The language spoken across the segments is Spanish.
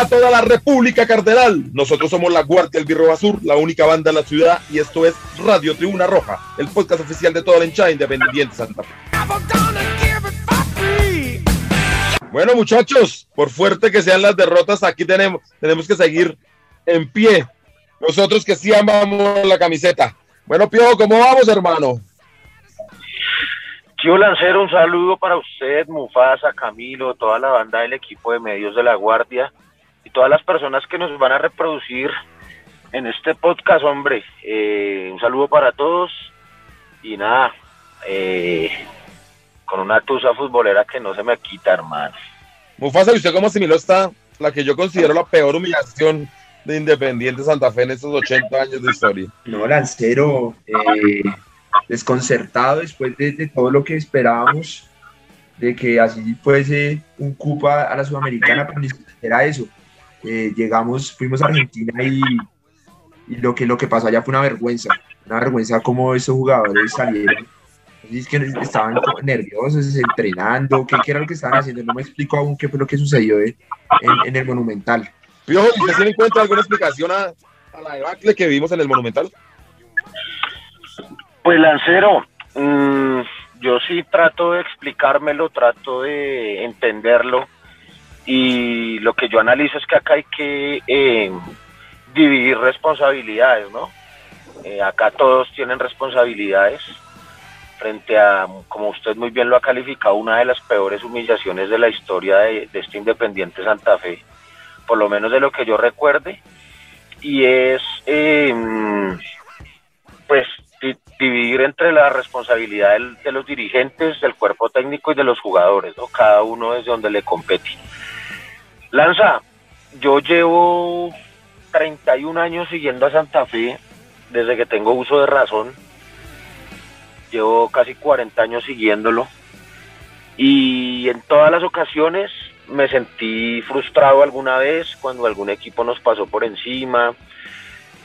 a toda la República Cardenal. Nosotros somos la Guardia del Birro Sur, la única banda de la ciudad, y esto es Radio Tribuna Roja, el podcast oficial de toda la hinchada independiente Santa Fe. Bueno, muchachos, por fuerte que sean las derrotas, aquí tenemos, tenemos que seguir en pie. Nosotros que sí amamos la camiseta. Bueno, Pio, ¿cómo vamos, hermano? Tío Lancero, un saludo para usted, Mufasa, Camilo, toda la banda del equipo de medios de la Guardia y todas las personas que nos van a reproducir en este podcast, hombre. Eh, un saludo para todos y nada, eh, con una tusa futbolera que no se me quita, hermano. Mufasa, ¿y usted cómo asimiló esta, la que yo considero la peor humillación de Independiente Santa Fe en estos 80 años de historia? No, Lancero, eh, desconcertado después de, todo lo que esperábamos, de que así fuese un cupa a la Sudamericana, pero ni siquiera eso. Eh, llegamos, fuimos a Argentina y, y, lo, que, lo que pasó allá fue una vergüenza, una vergüenza como esos jugadores salieron. Es que estaban nerviosos, entrenando, ¿qué, era lo que estaban haciendo? No me explico aún qué fue lo que sucedió en, en, el Monumental. Piojo, ¿y usted encuentra alguna explicación a, a la debacle que vimos en el Monumental? Pues Lancero, mmm, yo sí trato de explicármelo, trato de entenderlo y lo que yo analizo es que acá hay que eh, dividir responsabilidades, ¿no? Eh, acá todos tienen responsabilidades frente a, como usted muy bien lo ha calificado, una de las peores humillaciones de la historia de, este Independiente Santa Fe, por lo menos de lo que yo recuerde, y es, eh, pues, dividir entre la responsabilidad de los dirigentes, del cuerpo técnico y de los jugadores, ¿no? Cada uno desde donde le compete. Lanza, yo llevo 31 años siguiendo a Santa Fe desde que tengo uso de razón. Llevo casi 40 años siguiéndolo. Y en todas las ocasiones me sentí frustrado alguna vez cuando algún equipo nos pasó por encima,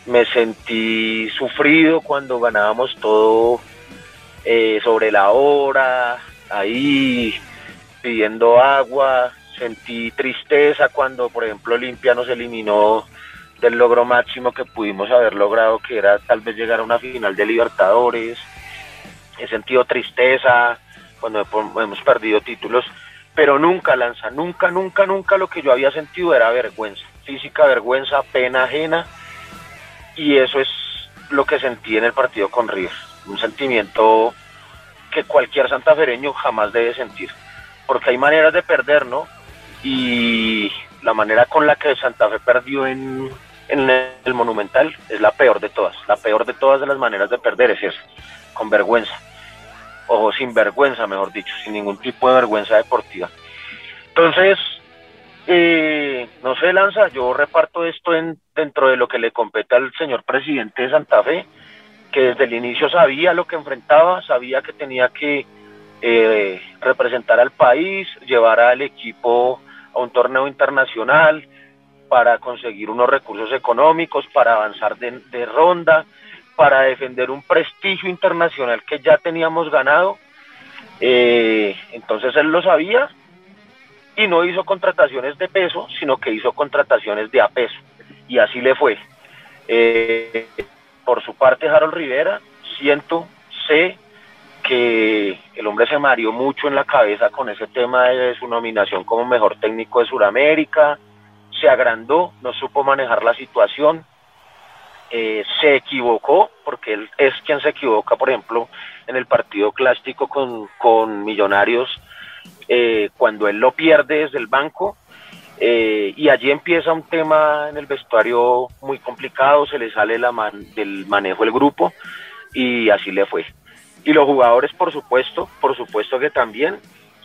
me sentí sufrido cuando ganábamos todo eh, sobre la hora, ahí pidiendo agua, sentí tristeza cuando, por ejemplo, Olimpia nos eliminó del logro máximo que pudimos haber logrado, que era tal vez llegar a una final de Libertadores. He sentido tristeza cuando hemos perdido títulos, pero nunca, Lanza, nunca, nunca, nunca lo que yo había sentido era vergüenza, física vergüenza, pena ajena y eso es lo que sentí en el partido con River, un sentimiento que cualquier santafereño jamás debe sentir, porque hay maneras de perder, ¿no? Y la manera con la que Santa Fe perdió en, en el Monumental es la peor de todas, la peor de todas de las maneras de perder es esa, con vergüenza, o sin vergüenza, mejor dicho, sin ningún tipo de vergüenza deportiva. Entonces, eh, no se lanza, yo reparto esto en, dentro de lo que le compete al señor presidente de Santa Fe, que desde el inicio sabía lo que enfrentaba, sabía que tenía que eh, representar al país, llevar al equipo a un torneo internacional para conseguir unos recursos económicos, para avanzar de, ronda, para defender un prestigio internacional que ya teníamos ganado. Eh, entonces él lo sabía y no hizo contrataciones de peso, sino que hizo contrataciones de a peso. Y así le fue. Eh, por su parte, Harold Rivera, siento, sé que el hombre se mareó mucho en la cabeza con ese tema de su nominación como mejor técnico de Sudamérica, se agrandó, no supo manejar la situación, eh, se equivocó, porque él es quien se equivoca, por ejemplo, en el partido clásico con, con Millonarios, eh, cuando él lo pierde desde el banco. Eh, y allí empieza un tema en el vestuario muy complicado, se le sale la del manejo del grupo y así le fue. Y los jugadores, por supuesto, por supuesto que también,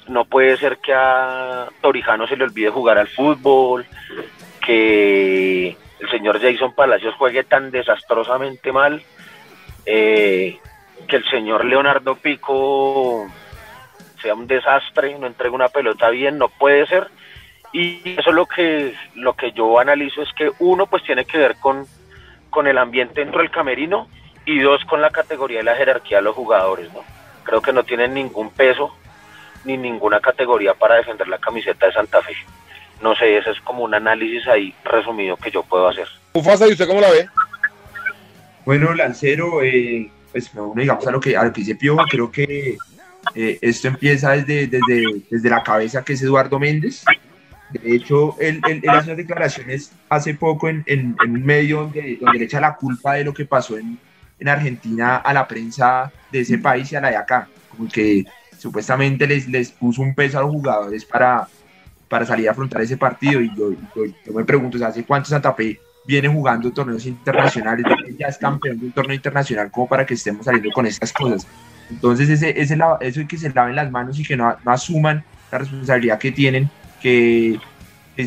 no puede ser que a Torijano se le olvide jugar al fútbol, que el señor Jason Palacios juegue tan desastrosamente mal Eh, que el señor Leonardo Pico sea un desastre, no entregue una pelota bien, no puede ser. Y eso es lo que, lo que yo analizo es que uno pues tiene que ver con, con el ambiente dentro del camerino y dos con la categoría y la jerarquía de los jugadores, ¿no? Creo que no tienen ningún peso ni ninguna categoría para defender la camiseta de Santa Fe. No sé, ese es como un análisis ahí resumido que yo puedo hacer. Ufasa, ¿y usted cómo la ve? Bueno, Lancero, eh, pues digamos a lo que, a lo que dice Piojo, creo que eh, esto empieza desde, desde, desde la cabeza que es Eduardo Méndez. De hecho, él, él, hace unas declaraciones hace poco en, en, un medio donde, donde, le echa la culpa de lo que pasó en, en, Argentina a la prensa de ese país y a la de acá. Como que supuestamente les, les puso un peso a los jugadores para, para salir a afrontar ese partido. Y yo, yo, me pregunto, ¿hace cuánto Santa Fe viene jugando torneos internacionales? Ya es campeón de un torneo internacional como para que estemos saliendo con estas cosas. Entonces, ese, ese, eso es que se laven las manos y que no, no asuman la responsabilidad que tienen que,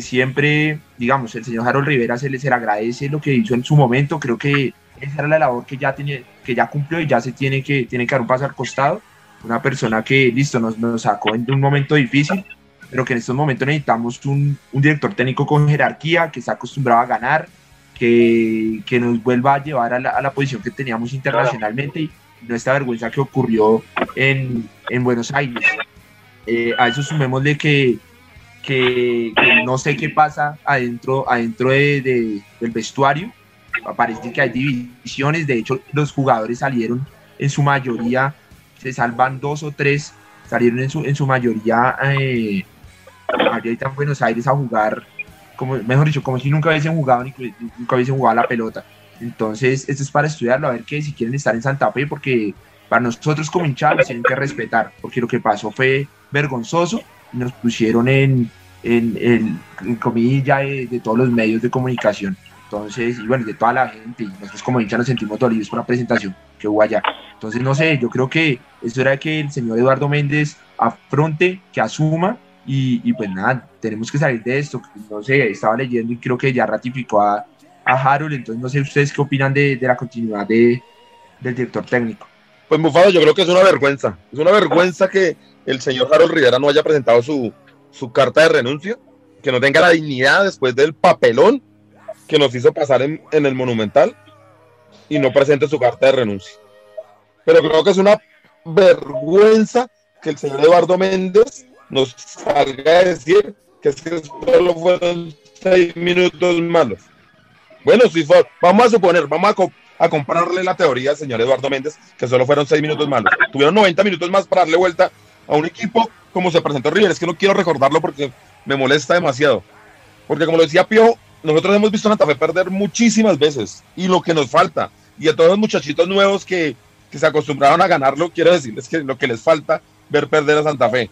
siempre, digamos, el señor Harold Rivera se le, se le agradece lo que hizo en su momento, creo que esa era la labor que ya, tiene, que ya cumplió y ya se tiene que, tiene que dar un paso al costado, una persona que, listo, nos, nos sacó en un momento difícil, pero que en estos momentos necesitamos un, un director técnico con jerarquía, que está acostumbrado a ganar, que, que nos vuelva a llevar a la, a la posición que teníamos internacionalmente y no esta vergüenza que ocurrió en, en Buenos Aires. Eh, a eso sumémosle que que, no sé qué pasa adentro, adentro de, del vestuario. Parece que hay divisiones, de hecho los jugadores salieron en su mayoría, se salvan dos o tres, salieron en su, en su mayoría eh, ahorita en Buenos Aires a jugar, como, mejor dicho, como si nunca hubiesen jugado, ni, nunca hubiesen jugado la pelota. Entonces, esto es para estudiarlo, a ver qué si quieren estar en Santa Fe, porque para nosotros como hinchados tienen que respetar, porque lo que pasó fue vergonzoso nos pusieron en, en, en, comilla de, todos los medios de comunicación. Entonces, y bueno, de toda la gente, nosotros como hinchas nos sentimos dolidos por la presentación que hubo allá. Entonces, no sé, yo creo que eso era que el señor Eduardo Méndez afronte, que asuma, y, y pues nada, tenemos que salir de esto. No sé, estaba leyendo y creo que ya ratificó a, a Harold, entonces no sé ustedes qué opinan de, de la continuidad de, del director técnico. Pues Mufado, yo creo que es una vergüenza. Es una vergüenza que el señor Harold Rivera no haya presentado su, su carta de renuncia, que no tenga la dignidad después del papelón que nos hizo pasar en, el Monumental y no presente su carta de renuncia. Pero creo que es una vergüenza que el señor Eduardo Méndez nos salga a decir que, solo fueron seis minutos malos. Bueno, si fue, vamos a suponer, vamos a, a comprarle la teoría al señor Eduardo Méndez que solo fueron seis minutos malos. Tuvieron 90 minutos más para darle vuelta a un equipo como se presentó River. Es que no quiero recordarlo porque me molesta demasiado. Porque como lo decía Pio, nosotros hemos visto a Santa Fe perder muchísimas veces y lo que nos falta. Y a todos los muchachitos nuevos que, que se acostumbraron a ganarlo, quiero decirles que lo que les falta ver perder a Santa Fe.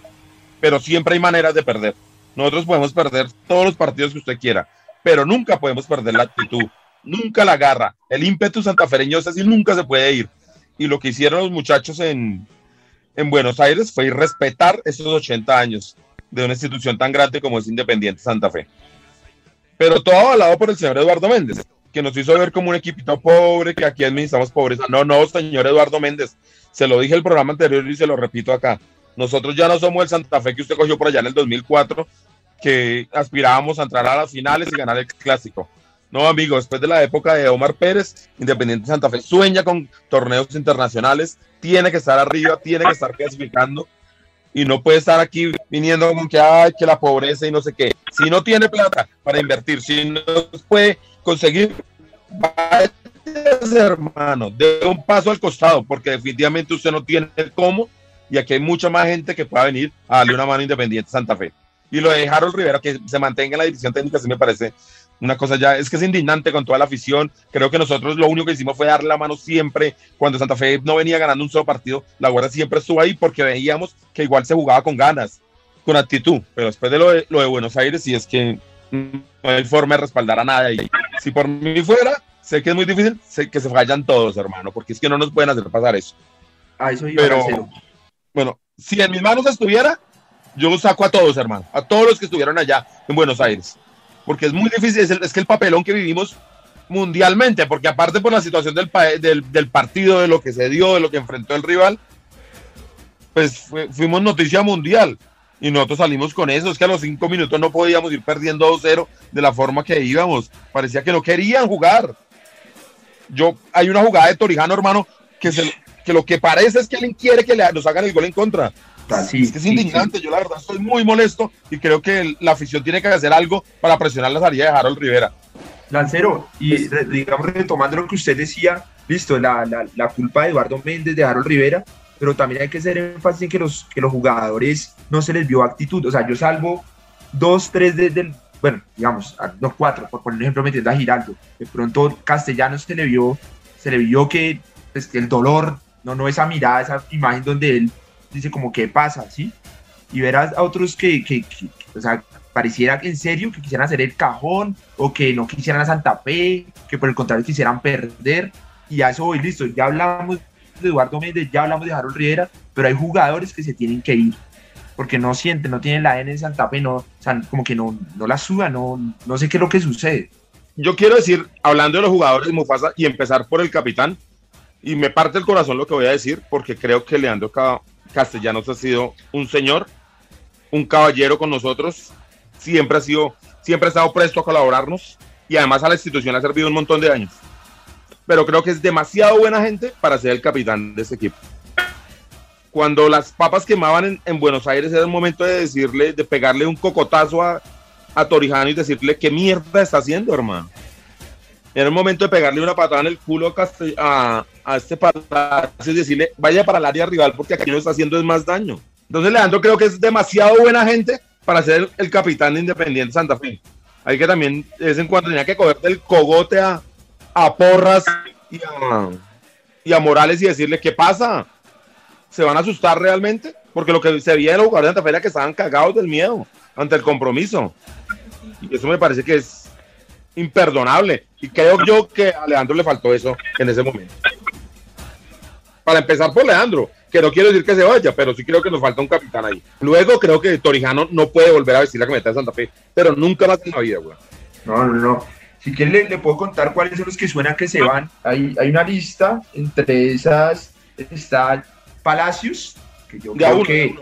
Pero siempre hay maneras de perder. Nosotros podemos perder todos los partidos que usted quiera, pero nunca podemos perder la actitud, nunca la garra. El ímpetu santafereño es así, nunca se puede ir. Y lo que hicieron los muchachos en, en Buenos Aires fue respetar esos 80 años de una institución tan grande como es Independiente Santa Fe. Pero todo avalado por el señor Eduardo Méndez, que nos hizo ver como un equipito pobre, que aquí administramos pobreza. No, no, señor Eduardo Méndez, se lo dije el programa anterior y se lo repito acá. Nosotros ya no somos el Santa Fe que usted cogió por allá en el 2004, que aspirábamos a entrar a las finales y ganar el clásico. No, amigo, después de la época de Omar Pérez, Independiente Santa Fe sueña con torneos internacionales, tiene que estar arriba, tiene que estar clasificando y no puede estar aquí viniendo con que, hay que la pobreza y no sé qué. Si no tiene plata para invertir, si no puede conseguir, hermano, de un paso al costado, porque definitivamente usted no tiene cómo y aquí hay mucha más gente que pueda venir a darle una mano Independiente Santa Fe. Y lo de Harold Rivera, que se mantenga en la división técnica, sí me parece una cosa ya, es que es indignante con toda la afición. Creo que nosotros lo único que hicimos fue darle la mano siempre. Cuando Santa Fe no venía ganando un solo partido, la Guardia siempre estuvo ahí porque veíamos que igual se jugaba con ganas, con actitud. Pero después de lo de, lo de Buenos Aires, sí es que no hay forma de respaldar a nadie. Si por mí fuera, sé que es muy difícil, sé que se fallan todos, hermano, porque es que no nos pueden hacer pasar eso. Ah, eso Pero, bueno, si en mis manos estuviera, yo saco a todos, hermano, a todos los que estuvieron allá en Buenos Aires porque es muy difícil, es, que el papelón que vivimos mundialmente, porque aparte por la situación del, del, partido, de lo que se dio, de lo que enfrentó el rival, pues fuimos noticia mundial. Y nosotros salimos con eso. Es que a los cinco minutos no podíamos ir perdiendo 2-0 de la forma que íbamos. Parecía que no querían jugar. Yo, hay una jugada de Torijano, hermano, que, se, que lo que parece es que alguien quiere que le, nos hagan el gol en contra. Sí, es que es indignante. Yo, la verdad, estoy muy molesto y creo que la afición tiene que hacer algo para presionar la salida de Harold Rivera. Lancero, y digamos, retomando lo que usted decía, listo, la, la, la culpa de Eduardo Méndez, de Harold Rivera, pero también hay que hacer énfasis en que los, que los jugadores no se les vio actitud. O sea, yo salvo dos, tres del, bueno, digamos, no cuatro, por poner ejemplo, metiendo a Giraldo. De pronto Castellanos se le vio, se le vio que, pues, el dolor, no, no esa mirada, esa imagen donde él dice como, ¿qué pasa? ¿Sí? Y verás a otros que, que, o sea, pareciera en serio que quisieran hacer el cajón o que no quisieran a Santa Fe, que por el contrario quisieran perder. Y a eso voy, listo, ya hablamos de Eduardo Méndez, ya hablamos de Harold Rivera, pero hay jugadores que se tienen que ir porque no sienten, no tienen la N en Santa Fe, no, o sea, como que no, no la suban, no, no sé qué es lo que sucede. Yo quiero decir, hablando de los jugadores de Mufasa y empezar por el capitán, y me parte el corazón lo que voy a decir, porque creo que Leandro Castellanos ha sido un señor, un caballero con nosotros, siempre ha sido, siempre ha estado presto a colaborarnos y además a la institución ha servido un montón de años pero creo que es demasiado buena gente para ser el capitán de este equipo. Cuando las papas quemaban en, Buenos Aires era el momento de decirle, de pegarle un cocotazo a, a Torijano y decirle qué mierda está haciendo, hermano. Era el momento de pegarle una patada en el culo a, a, este palacio y decirle, vaya para el área rival porque aquí no está haciendo es más daño. Entonces Leandro creo que es demasiado buena gente para ser el, capitán de Independiente Santa Fe. Hay que también, de vez en cuando tenía que coger del cogote a, a Porras y a, Morales y decirle, ¿qué pasa? ¿Se van a asustar realmente? Porque lo que se veía en los jugadores de Santa Fe era que estaban cagados del miedo ante el compromiso. Y eso me parece que es imperdonable. Y creo yo que a Leandro le faltó eso en ese momento. Para empezar por Leandro, que no quiero decir que se vaya, pero sí creo que nos falta un capitán ahí. Luego creo que Torijano no puede volver a vestir la camiseta de Santa Fe, pero nunca más en la vida, güey. No, no, no. Si quieren, le, puedo contar cuáles son los que suenan que se van. Hay, hay una lista, entre esas está Palacios, que yo creo que...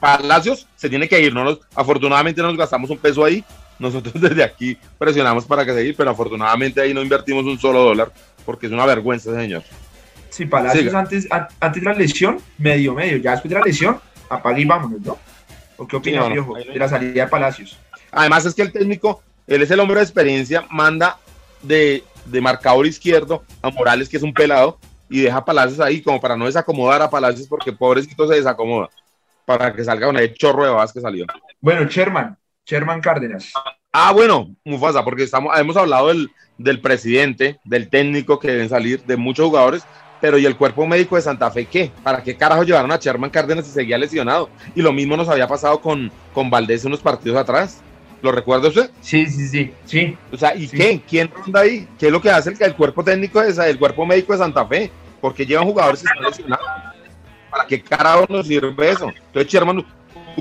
Palacios se tiene que ir, no nos, afortunadamente no nos gastamos un peso ahí, nosotros desde aquí presionamos para que se ir, pero afortunadamente ahí no invertimos un solo dólar, porque es una vergüenza, señor. Sí, Palacios antes, antes de la lesión, medio, medio, ya después de la lesión, apague y vámonos, ¿no? ¿O qué opina, viejo, de la salida de Palacios? Además es que el técnico él es el hombre de experiencia, manda de, marcador izquierdo a Morales, que es un pelado, y deja a Palacios ahí como para no desacomodar a Palacios porque pobrecito se desacomoda para que salga una chorro de babas que salió. Bueno, Sherman, Sherman Cárdenas. Ah, bueno, Mufasa, porque estamos, hemos hablado del, del presidente, del técnico que deben salir, de muchos jugadores, pero ¿y el cuerpo médico de Santa Fe qué? ¿Para qué carajo llevaron a Sherman Cárdenas si seguía lesionado? Y lo mismo nos había pasado con, con Valdés unos partidos atrás. ¿Lo recuerda usted? Sí, sí, sí, sí. O sea, ¿y qué? ¿Quién ronda ahí? ¿Qué es lo que hace el, el cuerpo técnico de el cuerpo médico de Santa Fe? Porque llevan jugadores que están lesionados. ¿Para qué carajo nos sirve eso? Entonces, Sherman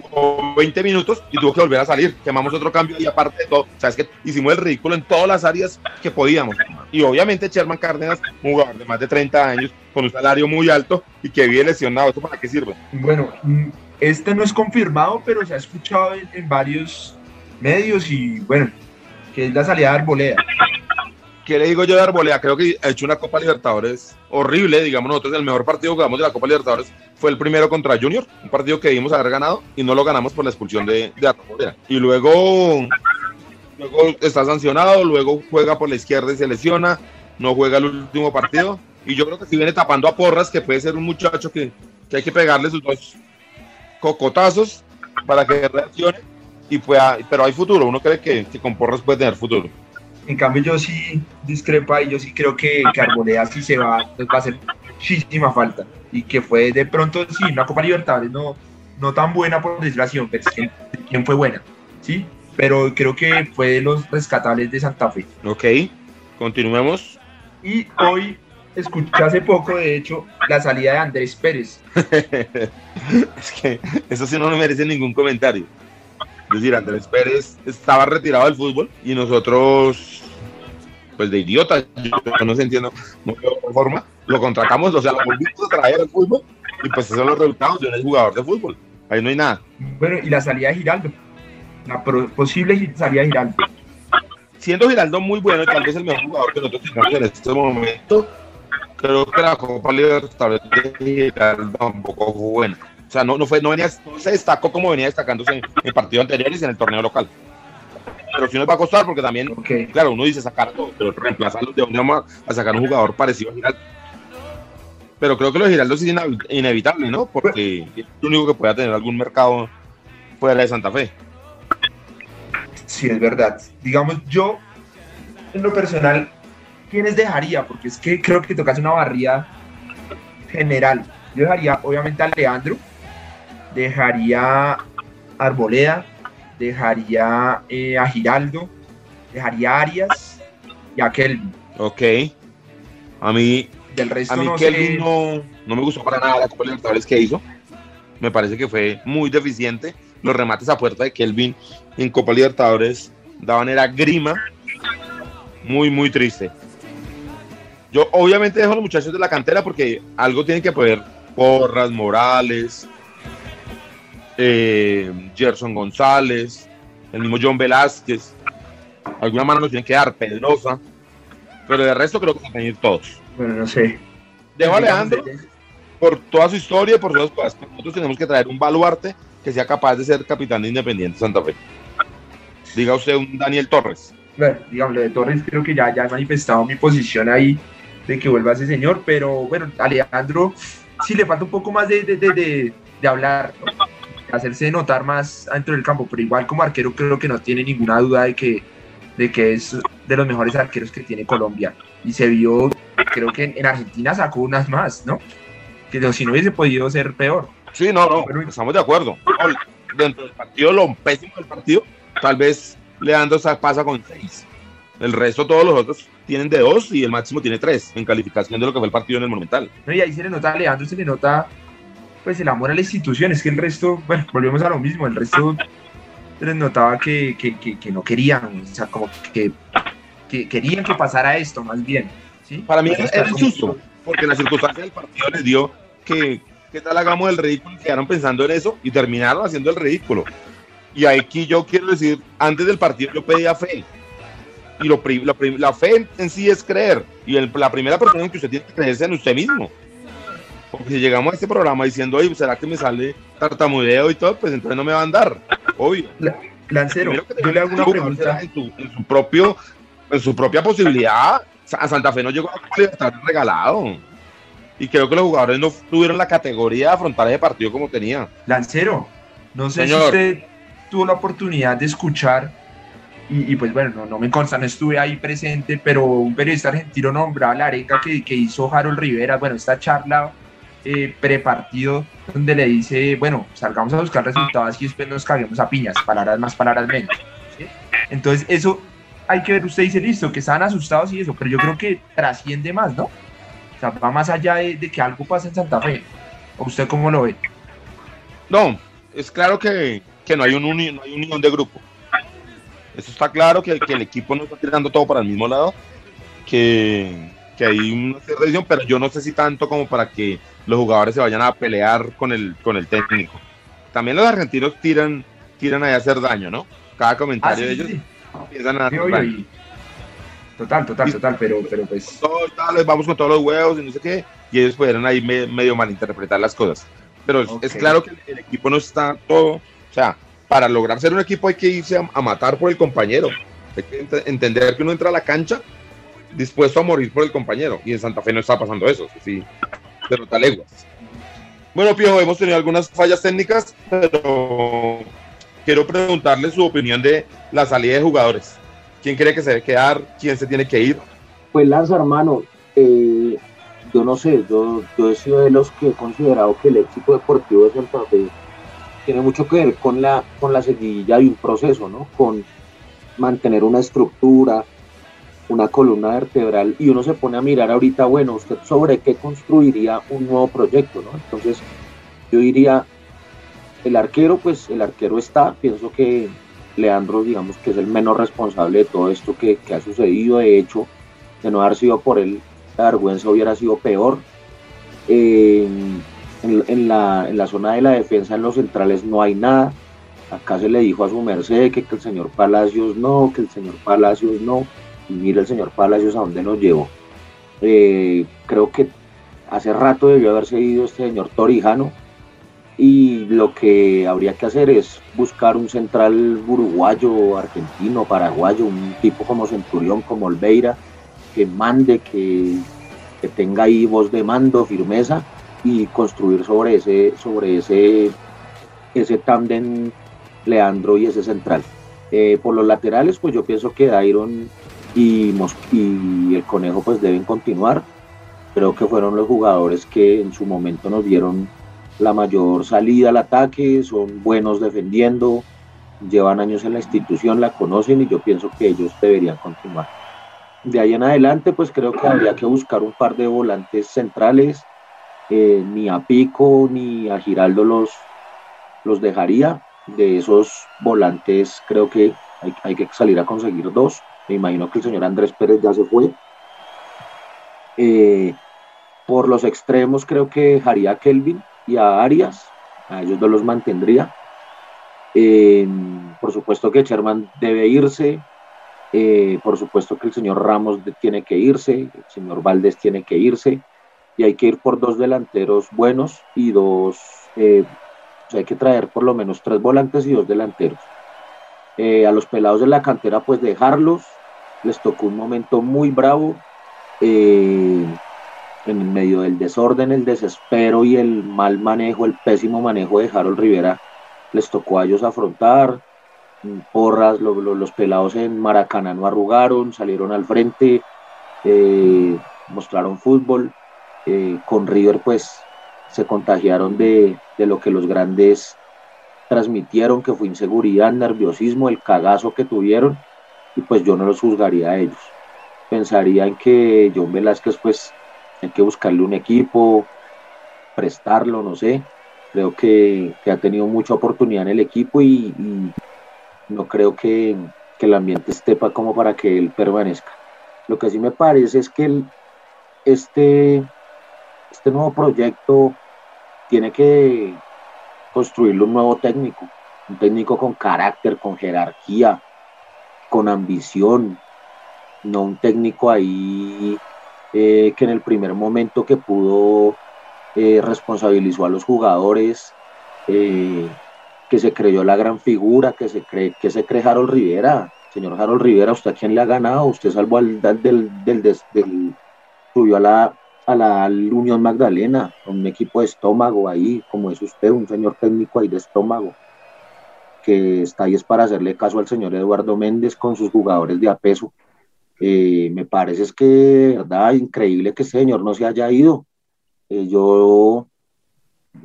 jugó 20 minutos y tuvo que volver a salir. Quemamos otro cambio y aparte de todo, o sea, es que hicimos el ridículo en todas las áreas que podíamos. Y obviamente Sherman Cárdenas, un jugador de más de 30 años, con un salario muy alto y que vive lesionado. ¿Esto para qué sirve? Bueno, este no es confirmado, pero se ha escuchado en varios medios y bueno, que es la salida de Arboleda. ¿Qué le digo yo de Arboleda? Creo que ha hecho una Copa Libertadores horrible, digamos nosotros, el mejor partido que jugamos de la Copa Libertadores fue el primero contra Junior, un partido que debimos haber ganado y no lo ganamos por la expulsión de, de. Y luego, luego está sancionado, luego juega por la izquierda y se lesiona, no juega el último partido. Y yo creo que si viene tapando a Porras, que puede ser un muchacho que, que hay que pegarle sus dos cocotazos para que reaccione y pueda, pero hay futuro, uno cree que, con Porras puede tener futuro. En cambio yo sí discrepa y yo sí creo que, que Arboleda sí se va, va a hacer muchísima falta y que fue de pronto, sí, una Copa Libertadores no, no tan buena por desgracia, pero quién fue buena, ¿sí? Pero creo que fue de los rescatables de Santa Fe. Ok, continuemos. Y hoy escuché hace poco, de hecho, la salida de Andrés Pérez. es que eso sí no me merece ningún comentario. Es decir, Andrés Pérez estaba retirado del fútbol y nosotros pues de idiota, yo no sé entiendo, no veo forma, lo contratamos, o sea, lo volvimos a traer al fútbol y pues esos son los resultados de un jugador de fútbol, ahí no hay nada. Bueno, y la salida de Giraldo, la posible salida de Giraldo. Siendo Giraldo muy bueno y tal vez el mejor jugador que nosotros tenemos en este momento, creo que la Copa Libertadores de Giraldo tampoco fue buena. O sea, no, no, fue, no, venía, no se destacó como venía destacándose en, en partidos anteriores y en el torneo local pero sí nos va a costar porque también, claro, uno dice sacar todo, pero reemplazarlo de dónde vamos a sacar un jugador parecido a Giraldo. Pero creo que los Giraldo es inevitable, ¿no? Porque es el único que pueda tener algún mercado fuera de Santa Fe. Sí, es verdad. Digamos, yo, en lo personal, ¿quiénes dejaría? Porque es que creo que tocas una barría general. Yo dejaría, obviamente, a Leandro, dejaría Arboleda, dejaría eh, a Giraldo, dejaría a Arias y a Kelvin. Ok. A mí, Del resto a mí no Kelvin no, no, me gustó para nada la Copa Libertadores que hizo. Me parece que fue muy deficiente. Los remates a puerta de Kelvin en Copa Libertadores daban era grima. Muy, muy triste. Yo obviamente dejo a los muchachos de la cantera porque algo tienen que poder Porras, Morales, eh, Gerson González, el mismo John Velázquez. Alguna mano nos tiene que dar, Pedrosa. Pero de resto creo que van a venir todos. Bueno, no sé. Dejo a Alejandro por toda su historia por todas las cosas. Nosotros tenemos que traer un baluarte que sea capaz de ser capitán de Independiente Santa Fe. Diga usted un Daniel Torres. Bueno, digamos, de Torres creo que ya, ya he manifestado mi posición ahí de que vuelva ese señor, pero bueno, Alejandro sí le falta un poco más de, de, de, de hablar, ¿no? Hacerse notar más dentro del campo, pero igual como arquero creo que no tiene ninguna duda de que, de que es de los mejores arqueros que tiene Colombia. Y se vio, creo que en, Argentina sacó unas más, ¿no? Que si no hubiese podido ser peor. Sí, no, no, estamos de acuerdo. Dentro del partido, lo pésimo del partido, tal vez Leandro pasa con seis. El resto, todos los otros tienen de dos y el máximo tiene tres en calificación de lo que fue el partido en el Monumental. No, y ahí se le nota a Leandro, se le nota pues el amor a la institución, es que el resto, bueno, volvemos a lo mismo, el resto les notaba que, que, que, no querían, o sea, como que, querían que pasara esto, más bien. ¿sí? Para mí es injusto, porque la circunstancia del partido les dio que, ¿qué tal hagamos el ridículo? Quedaron pensando en eso y terminaron haciendo el ridículo. Y aquí yo quiero decir, antes del partido yo pedía fe. Y lo, la, la fe en sí es creer. Y la primera persona en que usted tiene que creerse en usted mismo. Porque si llegamos a este programa diciendo, oye, ¿será que me sale tartamudeo y todo? Pues entonces no me va a andar, obvio. Lancero, yo le hago una pregunta. En, su propio, en su propia posibilidad, a Santa Fe no llegó a estar regalado. Y creo que los jugadores no tuvieron la categoría de afrontar ese partido como tenía. Lancero, no sé si usted tuvo la oportunidad de escuchar, y, pues bueno, no, me consta, no estuve ahí presente, pero un periodista argentino nombraba la areca que, que hizo Harold Rivera, bueno, esta charla eh, prepartido donde le dice, bueno, salgamos a buscar resultados y después nos caguemos a piñas, palabras más, palabras menos. Entonces, eso hay que ver, usted dice, listo, que estaban asustados y eso, pero yo creo que trasciende más, ¿no? O sea, va más allá de, que algo pase en Santa Fe. ¿O usted cómo lo ve? No, es claro que, no, hay un no hay unión de grupo. Eso está claro, que, que el equipo no está tirando todo para el mismo lado, que, que hay una cierta decisión, pero yo no sé si tanto como para que los jugadores se vayan a pelear con el, con el técnico. También los argentinos tiran, tiran a hacer daño, ¿no? Cada comentario ah, de ellos empiezan a hacer daño. Total, total, total, pero, pero pues. Todos, vamos con todos los huevos y no sé qué, y ellos pudieron ahí medio malinterpretar las cosas. Pero es claro que el, equipo no está todo. O sea, para lograr ser un equipo hay que irse a, a matar por el compañero. Hay que entender que uno entra a la cancha dispuesto a morir por el compañero. Y en Santa Fe no está pasando eso, sí, pero leguas. Bueno, Piojo, hemos tenido algunas fallas técnicas, pero quiero preguntarle su opinión de la salida de jugadores. ¿Quién cree que se debe quedar? ¿Quién se tiene que ir? Pues Lanza, hermano, eh, yo no sé, yo, yo he sido de los que he considerado que el éxito deportivo de Santa Fe tiene mucho que ver con la, con la seguidilla de un proceso, ¿no? Con mantener una estructura, una columna vertebral y uno se pone a mirar ahorita, bueno, usted sobre qué construiría un nuevo proyecto, ¿no? Entonces, yo diría, el arquero, pues el arquero está, pienso que Leandro, digamos que es el menos responsable de todo esto que, ha sucedido, de hecho, de no haber sido por él, la vergüenza hubiera sido peor. en, la, en, la, zona de la defensa, en los centrales, no hay nada. Acá se le dijo a su merced que el señor Palacios no, que el señor Palacios no. Y mire el señor Palacios a dónde nos llevó. Eh, creo que hace rato debió haberse ido este señor Torijano y lo que habría que hacer es buscar un central uruguayo, argentino, paraguayo, un tipo como Centurión, como Olveira, que mande, que, que tenga ahí voz de mando, firmeza y construir sobre ese, sobre ese, ese tándem Leandro y ese central. Eh, por los laterales, pues yo pienso que Dairon y, el Conejo pues deben continuar. Creo que fueron los jugadores que en su momento nos dieron la mayor salida al ataque, son buenos defendiendo, llevan años en la institución, la conocen y yo pienso que ellos deberían continuar. De ahí en adelante, pues creo que habría que buscar un par de volantes centrales. Eh, ni a Pico ni a Giraldo los, los dejaría. De esos volantes creo que hay, hay que salir a conseguir dos. Me imagino que el señor Andrés Pérez ya se fue. Eh, por los extremos creo que dejaría a Kelvin y a Arias, a ellos no los mantendría. Eh, por supuesto que Sherman debe irse, eh, por supuesto que el señor Ramos tiene que irse, el señor Valdés tiene que irse, y hay que ir por dos delanteros buenos y dos, eh, hay que traer por lo menos tres volantes y dos delanteros. a los pelados de la cantera, pues dejarlos, les tocó un momento muy bravo en medio del desorden, el desespero y el mal manejo, el pésimo manejo de Harold Rivera, les tocó a ellos afrontar. Porras, los pelados en Maracaná no arrugaron, salieron al frente, eh, mostraron fútbol. Eh, con River, pues se contagiaron de lo que los grandes transmitieron, que fue inseguridad, nerviosismo, el cagazo que tuvieron, y pues yo no los juzgaría a ellos. Pensaría en que John Velázquez, pues hay que buscarle un equipo, prestarlo, no sé. Creo que, ha tenido mucha oportunidad en el equipo y, no creo que, el ambiente esté como para que él permanezca. Lo que sí me parece es que este, este nuevo proyecto tiene que construirlo un nuevo técnico, un técnico con carácter, con jerarquía, con ambición, no un técnico ahí eh, que en el primer momento que pudo eh, responsabilizó a los jugadores, eh, que se creyó la gran figura, que se cree, que se cree Harold Rivera. Señor Harold Rivera, ¿usted a quién le ha ganado? Usted salvó al del, del, del, subió a la, a la Unión Magdalena, un equipo de estómago ahí, como es usted, un señor técnico ahí de estómago, que está ahí es para hacerle caso al señor Eduardo Méndez con sus jugadores de a peso. Eh, me parece es que, verdad, increíble que ese señor no se haya ido. Eh, yo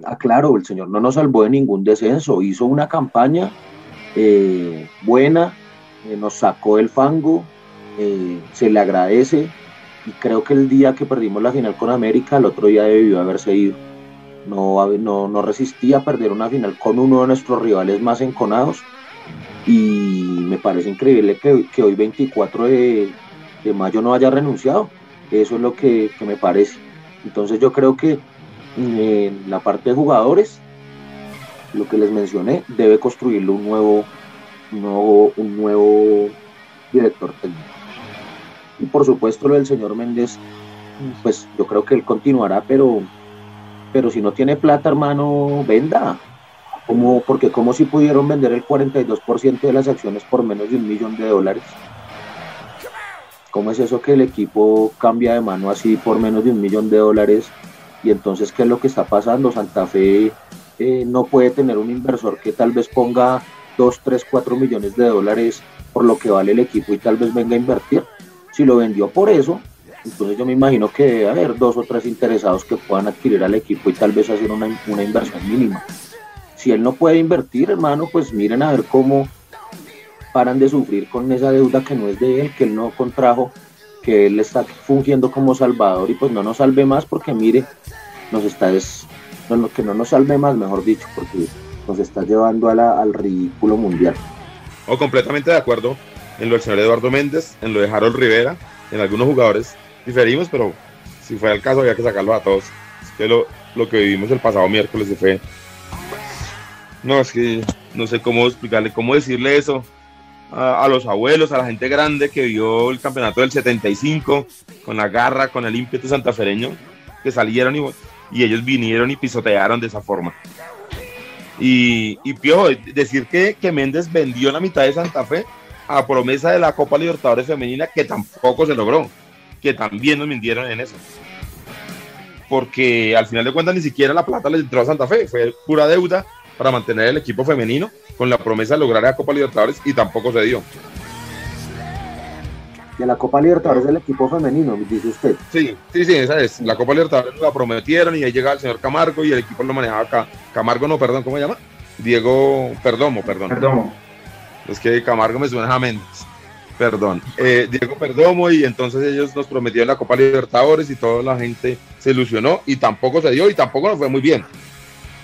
aclaro, el señor no nos salvó de ningún descenso, hizo una campaña eh, buena, nos sacó el fango, se le agradece y creo que el día que perdimos la final con América, el otro día debió haberse ido. No, no, no resistía perder una final con uno de nuestros rivales más enconados y me parece increíble que, que hoy 24 de, de, mayo no haya renunciado. Eso es lo que, que, me parece. Entonces yo creo que en la parte de jugadores, lo que les mencioné, debe construirlo un nuevo, un nuevo, un nuevo director técnico. Y por supuesto lo del señor Méndez, pues yo creo que él continuará, pero, pero si no tiene plata, hermano, venda como, porque como si pudieron vender el 42% de las acciones por menos de un millón de dólares. ¿Cómo es eso que el equipo cambia de mano así por menos de un millón de dólares? Y entonces, ¿qué es lo que está pasando? Santa Fe eh, no puede tener un inversor que tal vez ponga 2, 3, 4 millones de dólares por lo que vale el equipo y tal vez venga a invertir. Si lo vendió por eso, entonces yo me imagino que debe haber dos o tres interesados que puedan adquirir al equipo y tal vez hacer una, una inversión mínima si él no puede invertir, hermano, pues miren a ver cómo paran de sufrir con esa deuda que no es de él, que él no contrajo, que él está fungiendo como salvador y pues no nos salve más porque mire, nos está es, que no nos salve más, mejor dicho, porque nos está llevando al ridículo mundial. Oh, completamente de acuerdo en lo del señor Eduardo Méndez, en lo de Harold Rivera. en algunos jugadores diferimos, pero si fue el caso había que sacarlo a todos. Que lo, lo que vivimos el pasado miércoles fue... No, es que no sé cómo explicarle, cómo decirle eso a, los abuelos, a la gente grande que vio el campeonato del 75 con la garra, con el ímpetu santafereño, que salieron y, y ellos vinieron y pisotearon de esa forma. Y, y decir que, que Méndez vendió la mitad de Santa Fe a promesa de la Copa Libertadores Femenina, que tampoco se logró, que también nos mintieron en eso. Porque al final de cuentas ni siquiera la plata le entró a Santa Fe, fue pura deuda para mantener el equipo femenino con la promesa de lograr la Copa Libertadores y tampoco se dio. De la Copa Libertadores del equipo femenino, dice usted. Sí, sí, sí, esa es. La Copa Libertadores la prometieron y ahí llega el señor Camargo y el equipo lo manejaba acá. Camargo, no, perdón, ¿cómo se llama? Diego Perdomo, perdón. Perdomo. Es que Camargo me suena a Méndez. Perdón. Eh, Diego Perdomo y entonces ellos nos prometieron la Copa Libertadores y toda la gente se ilusionó y tampoco se dio y tampoco nos fue muy bien.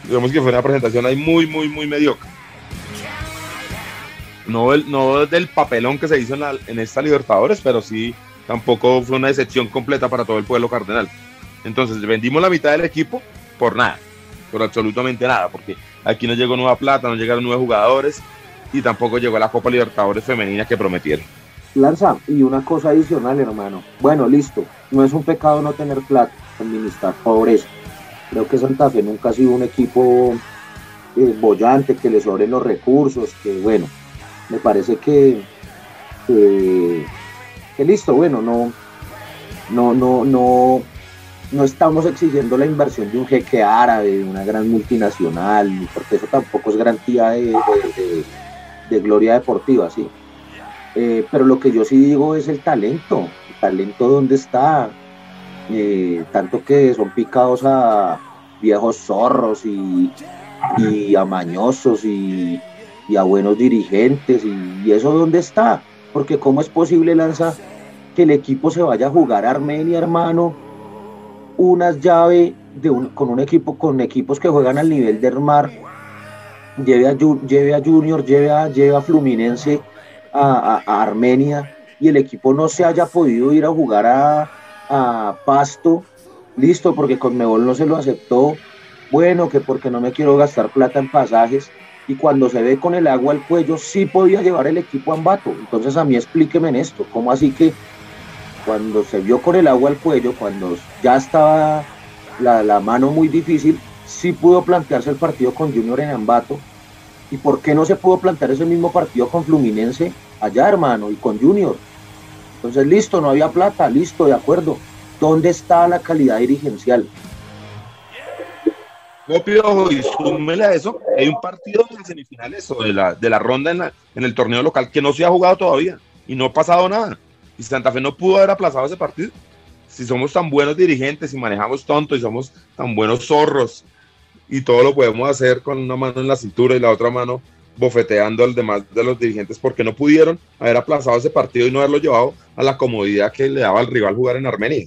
Digamos que fue una presentación ahí muy, muy, muy mediocre. No, el, no del papelón que se hizo en, en esta Libertadores, pero sí tampoco fue una decepción completa para todo el pueblo cardenal. Entonces vendimos la mitad del equipo por nada, por absolutamente nada, porque aquí no llegó nueva plata, no llegaron nuevos jugadores y tampoco llegó la Copa Libertadores femenina que prometieron. Lanza, y una cosa adicional, hermano. Bueno, listo, no es un pecado no tener plata, administrar pobreza. Creo que Santa Fe nunca ha sido un equipo eh, bollante, que le sobren los recursos, que bueno, me parece que, que, listo, bueno, no, no, no, no, no estamos exigiendo la inversión de un jeque árabe, de una gran multinacional, porque eso tampoco es garantía de, gloria deportiva, sí. Eh, pero lo que yo sí digo es el talento, el talento donde está, eh, tanto que son picados a viejos zorros y, y amañosos y, y a buenos dirigentes. Y, eso dónde está? Porque cómo es posible, Lanza, que el equipo se vaya a jugar a Armenia, hermano, unas llaves con un equipo, con equipos que juegan al nivel del mar, lleve a, lleve a Junior, lleve a, lleve a Fluminense a, Armenia y el equipo no se haya podido ir a jugar a, Pasto, listo, porque Conmebol no se lo aceptó, bueno, que porque no me quiero gastar plata en pasajes, y cuando se ve con el agua al cuello sí podía llevar el equipo a Ambato. Entonces a mí explíqueme en esto, ¿cómo así que cuando se vio con el agua al cuello, cuando ya estaba la, mano muy difícil, sí pudo plantearse el partido con Junior en Ambato? ¿Y por qué no se pudo plantear ese mismo partido con Fluminense allá, hermano, y con Junior? Entonces, listo, no había plata, listo, de acuerdo. ¿Dónde está la calidad dirigencial? No, y súmele a eso, hay un partido de semifinales o de la, de la ronda en, en el torneo local que no se ha jugado todavía y no ha pasado nada. Y Santa Fe no pudo haber aplazado ese partido. Si somos tan buenos dirigentes y manejamos tonto y somos tan buenos zorros y todo lo podemos hacer con una mano en la cintura y la otra mano bofeteando al demás de los dirigentes porque no pudieron haber aplazado ese partido y no haberlo llevado a la comodidad que le daba al rival jugar en Armenia.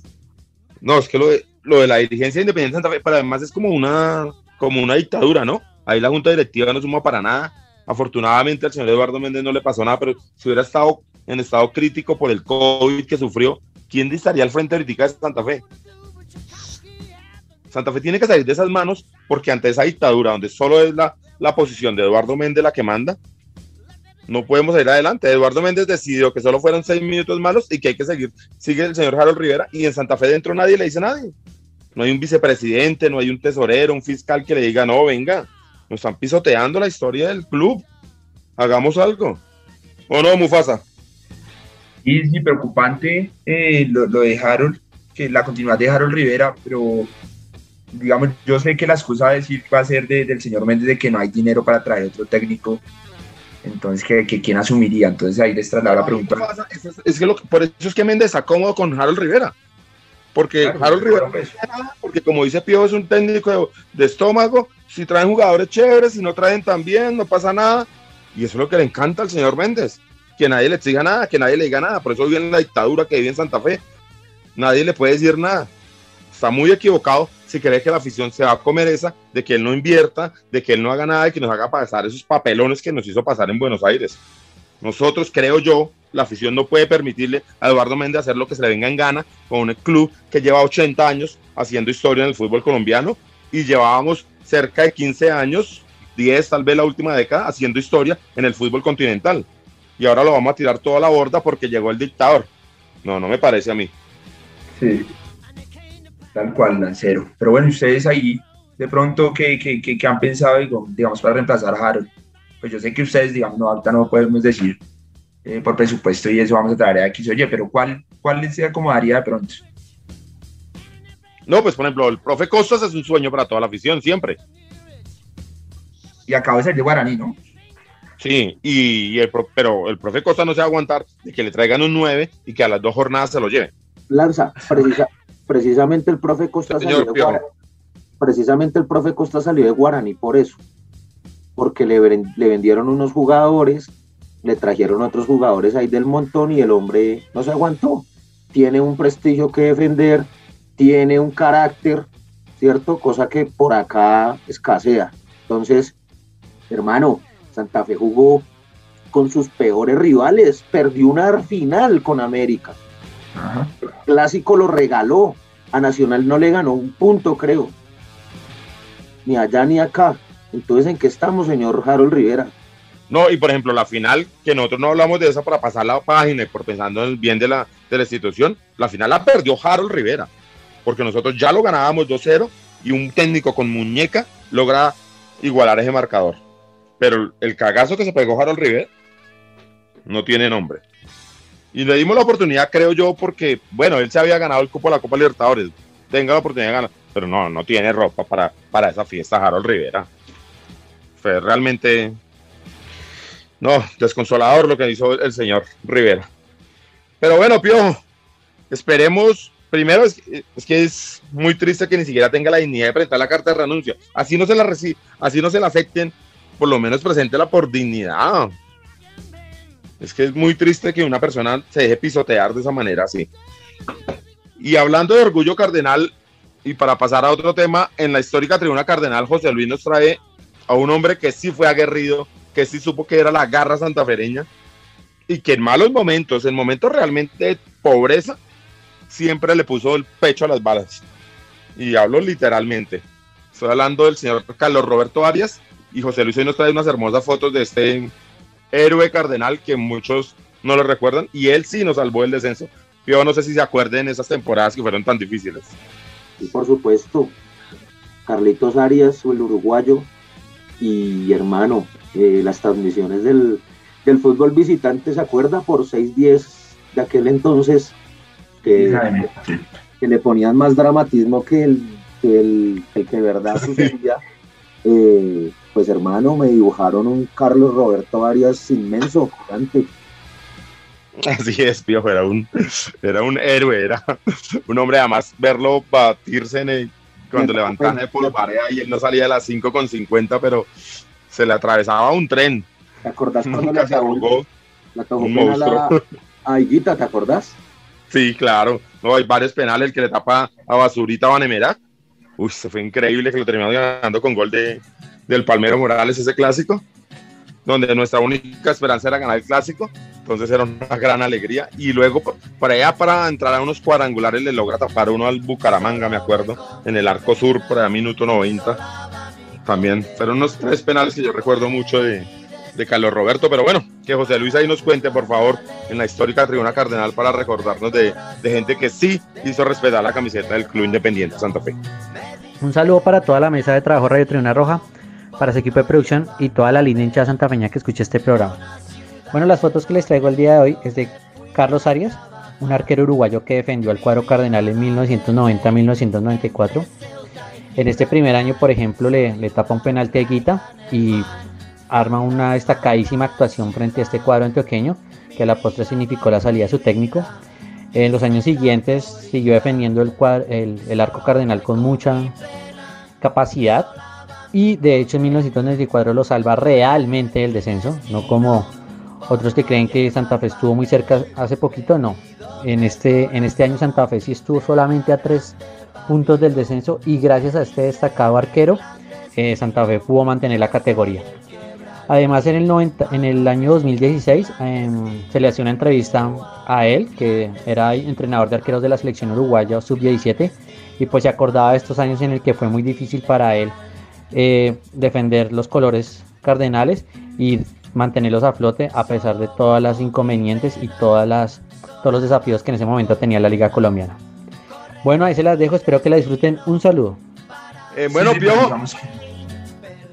No, es que lo de, la dirigencia independiente de Santa Fe, pero además es como una, como una dictadura, ¿no? Ahí la junta directiva no suma para nada. Afortunadamente al señor Eduardo Méndez no le pasó nada, pero si hubiera estado en estado crítico por el COVID que sufrió, ¿quién estaría al frente de Santa Fe? Santa Fe tiene que salir de esas manos porque ante esa dictadura, donde solo es la, la posición de Eduardo Méndez la que manda, no podemos ir adelante. Eduardo Méndez decidió que solo fueron seis minutos malos y que hay que seguir. Sigue el señor Harold Rivera y en Santa Fe dentro nadie le dice nadie. No hay un vicepresidente, no hay un tesorero, un fiscal que le diga, no, venga, nos están pisoteando la historia del club. Hagamos algo. ¿O no, Mufasa? Y es preocupante eh, lo, de Harold, que la continuidad de Harold Rivera, pero digamos, yo sé que la excusa a decir va a ser del señor Méndez de que no hay dinero para traer otro técnico. Entonces, ¿que, quién asumiría? Entonces ahí les traslado la pregunta. Es, que por eso es que Méndez está cómodo con Harold Rivera. Porque Harold Rivera, porque como dice Pío, es un técnico de, estómago. Si traen jugadores chéveres, si no traen tan bien, no pasa nada. Y eso es lo que le encanta al señor Méndez. Que nadie le exija nada, que nadie le diga nada. Por eso vive la dictadura que vive en Santa Fe. Nadie le puede decir nada. Está muy equivocado si cree que la afición se va a comer esa, de que él no invierta, de que él no haga nada y que nos haga pasar esos papelones que nos hizo pasar en Buenos Aires. Nosotros, creo yo, la afición no puede permitirle a Eduardo Méndez hacer lo que se le venga en gana con un club que lleva 80 años haciendo historia en el fútbol colombiano y llevábamos cerca de 15 años, 10 tal vez la última década, haciendo historia en el fútbol continental. Y ahora lo vamos a tirar toda la borda porque llegó el dictador. No, no me parece a mí. Sí. Tal cual, Lancero. Pero bueno, ustedes ahí, de pronto, ¿qué, qué, qué, qué han pensado, digamos, para reemplazar a Harold? Pues yo sé que ustedes, digamos, no, ahorita no podemos decir eh, por presupuesto y eso vamos a traer a X, oye, pero ¿cuál, cuál se acomodaría de pronto? No, pues por ejemplo, el profe Costas es un sueño para toda la afición, siempre. Y acaba de ser de Guaraní, ¿no? Sí, y, el, pero el profe Costa no se va a aguantar de que le traigan un 9 y que a las dos jornadas se lo lleven. Lanza, precisamente el profe Costa salió de Guaraní, precisamente el profe Costa salió de Guaraní por eso, porque le, le vendieron unos jugadores, le trajeron otros jugadores ahí del montón y el hombre no se aguantó. Tiene un prestigio que defender, tiene un carácter, ¿cierto? Cosa que por acá escasea. Entonces, hermano, Santa Fe jugó con sus peores rivales, perdió una final con América. El clásico lo regaló, a Nacional no le ganó un punto, creo. Ni allá ni acá. Entonces, ¿en qué estamos, señor Harold Rivera? No, y por ejemplo, la final, que nosotros no hablamos de esa para pasar la página y por pensando en el bien de la, de la institución, la final la perdió Harold Rivera, porque nosotros ya lo ganábamos 2-0 y un técnico con muñeca logra igualar ese marcador. Pero el cagazo que se pegó Harold Rivera no tiene nombre. Y le dimos la oportunidad, creo yo, porque, bueno, él se había ganado el cupo de la Copa Libertadores. Tenga la oportunidad de ganar. Pero no, no tiene ropa para, para esa fiesta, Harold Rivera. Fue realmente. No, desconsolador lo que hizo el señor Rivera. Pero bueno, Piojo, esperemos. Primero es, es, que es muy triste que ni siquiera tenga la dignidad de presentar la carta de renuncia. Así no se la así no se la acepten por lo menos preséntela por dignidad. Es que es muy triste que una persona se deje pisotear de esa manera así. Y hablando de orgullo cardenal, y para pasar a otro tema, en la histórica tribuna cardenal, José Luis nos trae a un hombre que sí fue aguerrido, que sí supo que era la garra santafereña, y que en malos momentos, en momentos realmente de pobreza, siempre le puso el pecho a las balas. Y hablo literalmente. Estoy hablando del señor Carlos Roberto Arias, y José Luis hoy nos trae unas hermosas fotos de este héroe cardenal que muchos no lo recuerdan y él sí nos salvó el descenso. Yo no sé si se acuerden esas temporadas que fueron tan difíciles. Y por supuesto, Carlitos Arias, el uruguayo, y hermano, eh, las transmisiones del, del, fútbol visitante, ¿se acuerda? Por 6-10 de aquel entonces, que, que, le ponían más dramatismo que el que, el, que, de verdad sucedía. Eh, pues hermano, me dibujaron un Carlos Roberto Arias inmenso, gigante. Así es, Piojo, era un, era un héroe, era un hombre, además verlo batirse en el, cuando levantaban el polvarea y él no salía de las 5 con 50, pero se le atravesaba un tren. ¿Te acordás cuando le arrugó? La un a la a Higuita, ¿te acordás? Sí, claro. No, hay varios penales, el que le tapa a Basurita a Vanemera. Uy, se fue increíble que lo terminó ganando con gol de, del Palmero Morales, ese clásico, donde nuestra única esperanza era ganar el clásico, entonces era una gran alegría. Y luego, para allá, para entrar a unos cuadrangulares, le logra tapar uno al Bucaramanga, me acuerdo, en el arco sur, allá, minuto 90. También fueron unos tres penales que yo recuerdo mucho de, de Carlos Roberto, pero bueno, que José Luis ahí nos cuente, por favor, en la histórica tribuna cardenal para recordarnos de, de, gente que sí hizo respetar la camiseta del Club Independiente Santa Fe. Un saludo para toda la mesa de trabajo Radio Tribuna Roja para su equipo de producción y toda la línea hinchada santafeña que escuche este programa. Bueno, las fotos que les traigo el día de hoy es de Carlos Arias, un arquero uruguayo que defendió al cuadro cardenal en 1990-1994. En este primer año, por ejemplo, le, le tapa un penalti a Guita y arma una destacadísima actuación frente a este cuadro antioqueño, que a la postre significó la salida de su técnico. En los años siguientes siguió defendiendo el, el, el arco cardenal con mucha capacidad y de hecho en 1994 lo salva realmente el descenso, no como otros que creen que Santa Fe estuvo muy cerca hace poquito, no. En este, en este año Santa Fe sí estuvo solamente a tres puntos del descenso y gracias a este destacado arquero eh, Santa Fe pudo mantener la categoría. Además, en el, 90, en el año 2016 em, se le hacía una entrevista a él, que era entrenador de arqueros de la selección uruguaya sub-17, y pues se acordaba de estos años en el que fue muy difícil para él eh, defender los colores cardenales y mantenerlos a flote a pesar de todas las inconvenientes y todas las, todos los desafíos que en ese momento tenía la Liga Colombiana. Bueno, ahí se las dejo, espero que la disfruten. Un saludo. Eh, bueno, Sí, Piojo,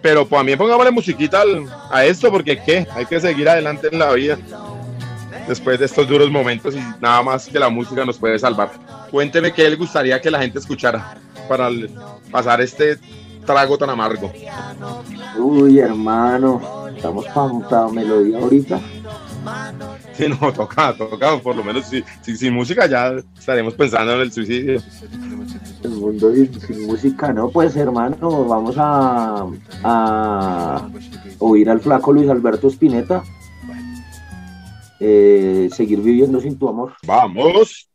pero también pongámosle musiquita a esto porque qué, hay que seguir adelante en la vida después de estos duros momentos y nada más que la música nos puede salvar. Cuénteme qué le gustaría que la gente escuchara para pasar este trago tan amargo. Uy, hermano, estamos para melodía ahorita. Sí, no, toca, toca, por lo menos si, si- sin música ya estaremos pensando en el suicidio. El mundo sin, sin música, no, pues hermano, vamos a, a oír al flaco Luis Alberto Spinetta. Eh, seguir viviendo sin tu amor. Vamos.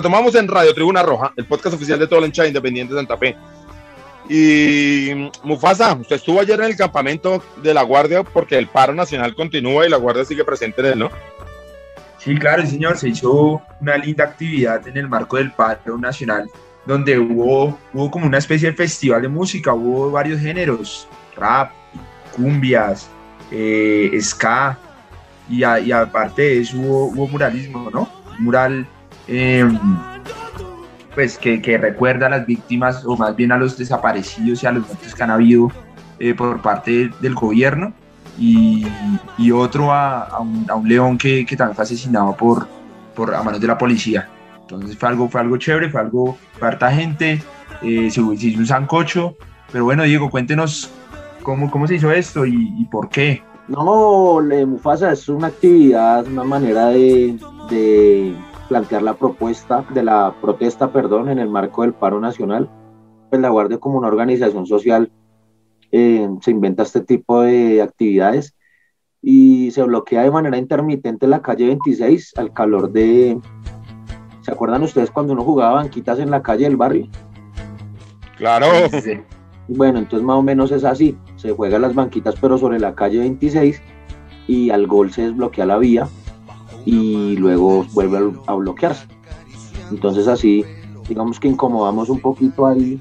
Retomamos en Radio Tribuna Roja, el podcast oficial de el hincha independiente de Santa Fe. Y Mufasa, usted estuvo ayer en el campamento de la Guardia porque el paro nacional continúa y la Guardia sigue presente en él, ¿no? Sí, claro, señor. Se hizo una linda actividad en el marco del paro nacional, donde hubo, hubo como una especie de festival de música, hubo varios géneros, rap, cumbias, eh, ska, y, aparte de eso hubo, muralismo, ¿no? Mural, eh, pues que, recuerda a las víctimas, o más bien a los desaparecidos y a los muertos que han habido eh, por parte del gobierno y, otro a, un, león que, también fue asesinado por, por a manos de la policía. Entonces fue algo, fue algo chévere, fue algo, fue harta gente, eh, se, hizo un sancocho, pero bueno, Diego, cuéntenos cómo, cómo se hizo esto y, por qué. No, le- Mufasa es una actividad, una manera de plantear la propuesta, de la protesta, perdón, en el marco del paro nacional. Pues la Guardia como una organización social eh, se inventa este tipo de actividades y se bloquea de manera intermitente la calle 26 al calor de... ¿Se acuerdan ustedes cuando uno jugaba banquitas en la calle del barrio? Claro. Sí, Bueno, entonces más o menos es así. Se juega las banquitas pero sobre la calle 26 y al gol se desbloquea la vía y luego vuelve a- bloquearse. Entonces así, digamos que incomodamos un poquito ahí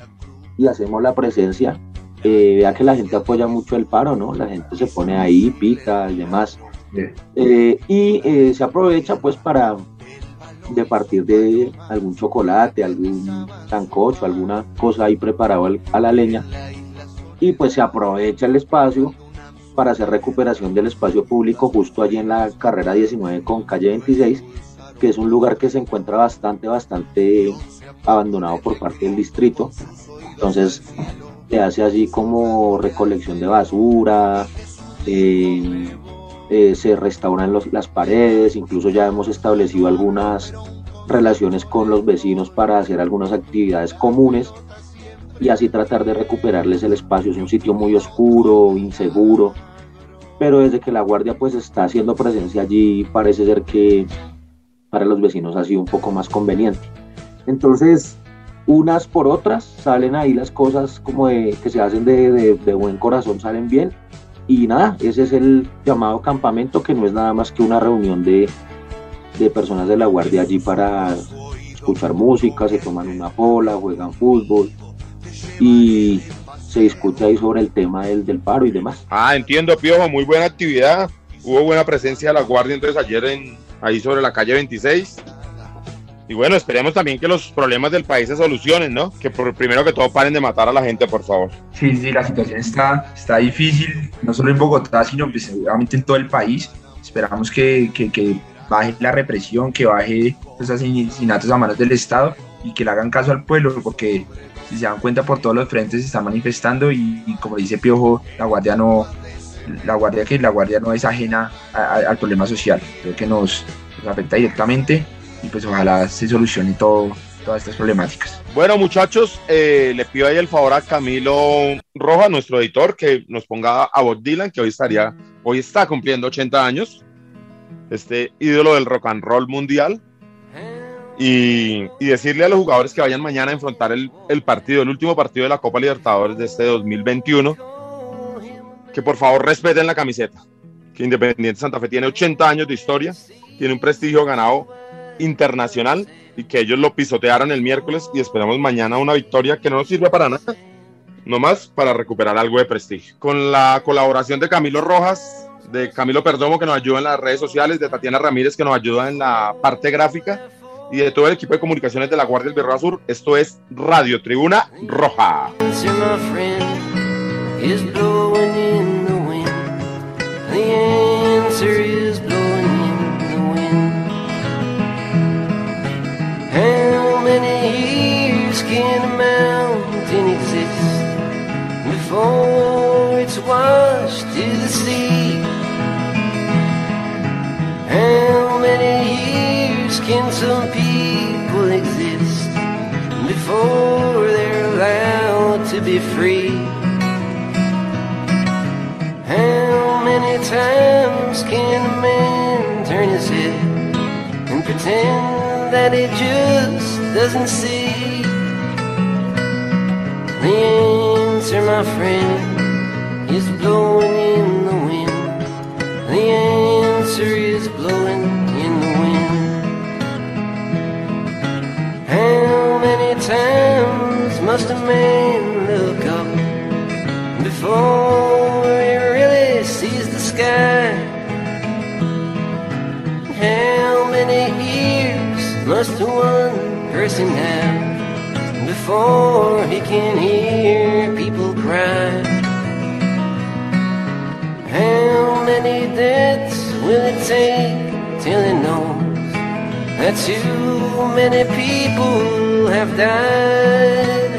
y hacemos la presencia. Eh, vea que la gente apoya mucho el paro, ¿no? La gente se pone ahí, pica y demás. Eh, y eh, se aprovecha pues para de partir de algún chocolate, algún sancocho, alguna cosa ahí preparado al- a la leña y pues se aprovecha el espacio para hacer recuperación del espacio público justo allí en la carrera 19 con calle 26 que es un lugar que se encuentra bastante, bastante abandonado por parte del distrito. Entonces se hace así como recolección de basura, eh, eh, se restauran las paredes, incluso ya hemos establecido algunas relaciones con los vecinos para hacer algunas actividades comunes y así tratar de recuperarles el espacio. Es un sitio muy oscuro, inseguro pero desde que la Guardia pues está haciendo presencia allí, parece ser que para los vecinos ha sido un poco más conveniente. Entonces, unas por otras salen ahí las cosas como de, que se hacen de, de- de buen corazón, salen bien. Y nada, ese es el llamado campamento, que no es nada más que una reunión de, de personas de la Guardia allí para escuchar música, se toman una pola, juegan fútbol y se discute ahí sobre el tema del, del paro y demás. Ah, entiendo, Piojo, muy buena actividad. Hubo buena presencia de la Guardia entonces ayer en, ahí sobre la calle 26. Y bueno, esperemos también que los problemas del país se solucionen, ¿no? Que por, primero que todo paren de matar a la gente, por favor. Sí, sí, la situación está, está difícil, no solo en Bogotá, sino pues, seguramente en todo el país. Esperamos que, que- que baje la represión, que baje los asesinatos a manos del Estado y que le hagan caso al pueblo, porque si se dan cuenta por todos los frentes se están manifestando y, y como dice Piojo, la Guardia no, la Guardia que la Guardia no es ajena a- a- al problema social, creo que nos, nos afecta directamente y pues ojalá se solucione todo, todas estas problemáticas. Bueno, muchachos, eh, le pido ahí el favor a Camilo Roja, nuestro editor, que nos ponga a Bob Dylan, que hoy estaría, hoy está cumpliendo 80 años, este ídolo del rock and roll mundial, y, y decirle a los jugadores que vayan mañana a enfrentar el, el partido, el último partido de la Copa Libertadores de este 2021, que por favor respeten la camiseta, que Independiente Santa Fe tiene 80 años de historia, tiene un prestigio ganado internacional y que ellos lo pisotearon el miércoles y esperamos mañana una victoria que no nos sirve para nada, nomás para recuperar algo de prestigio. Con la colaboración de Camilo Rojas, de Camilo Perdomo que nos ayuda en las redes sociales, de Tatiana Ramírez que nos ayuda en la parte gráfica y de todo el equipo de comunicaciones de la Guardia del Birra Sur, esto es Radio Tribuna Roja. How many years can exist before it's washed to the sea? Some people before they're allowed to be free? How many times can a man turn his head and pretend that he just doesn't see? The answer, my friend, is blowing in the wind. The answer is blowing must a man look up before he really sees the sky? How many ears must one person have before he can hear people cry? How many deaths will it take till he knows that too many people have died?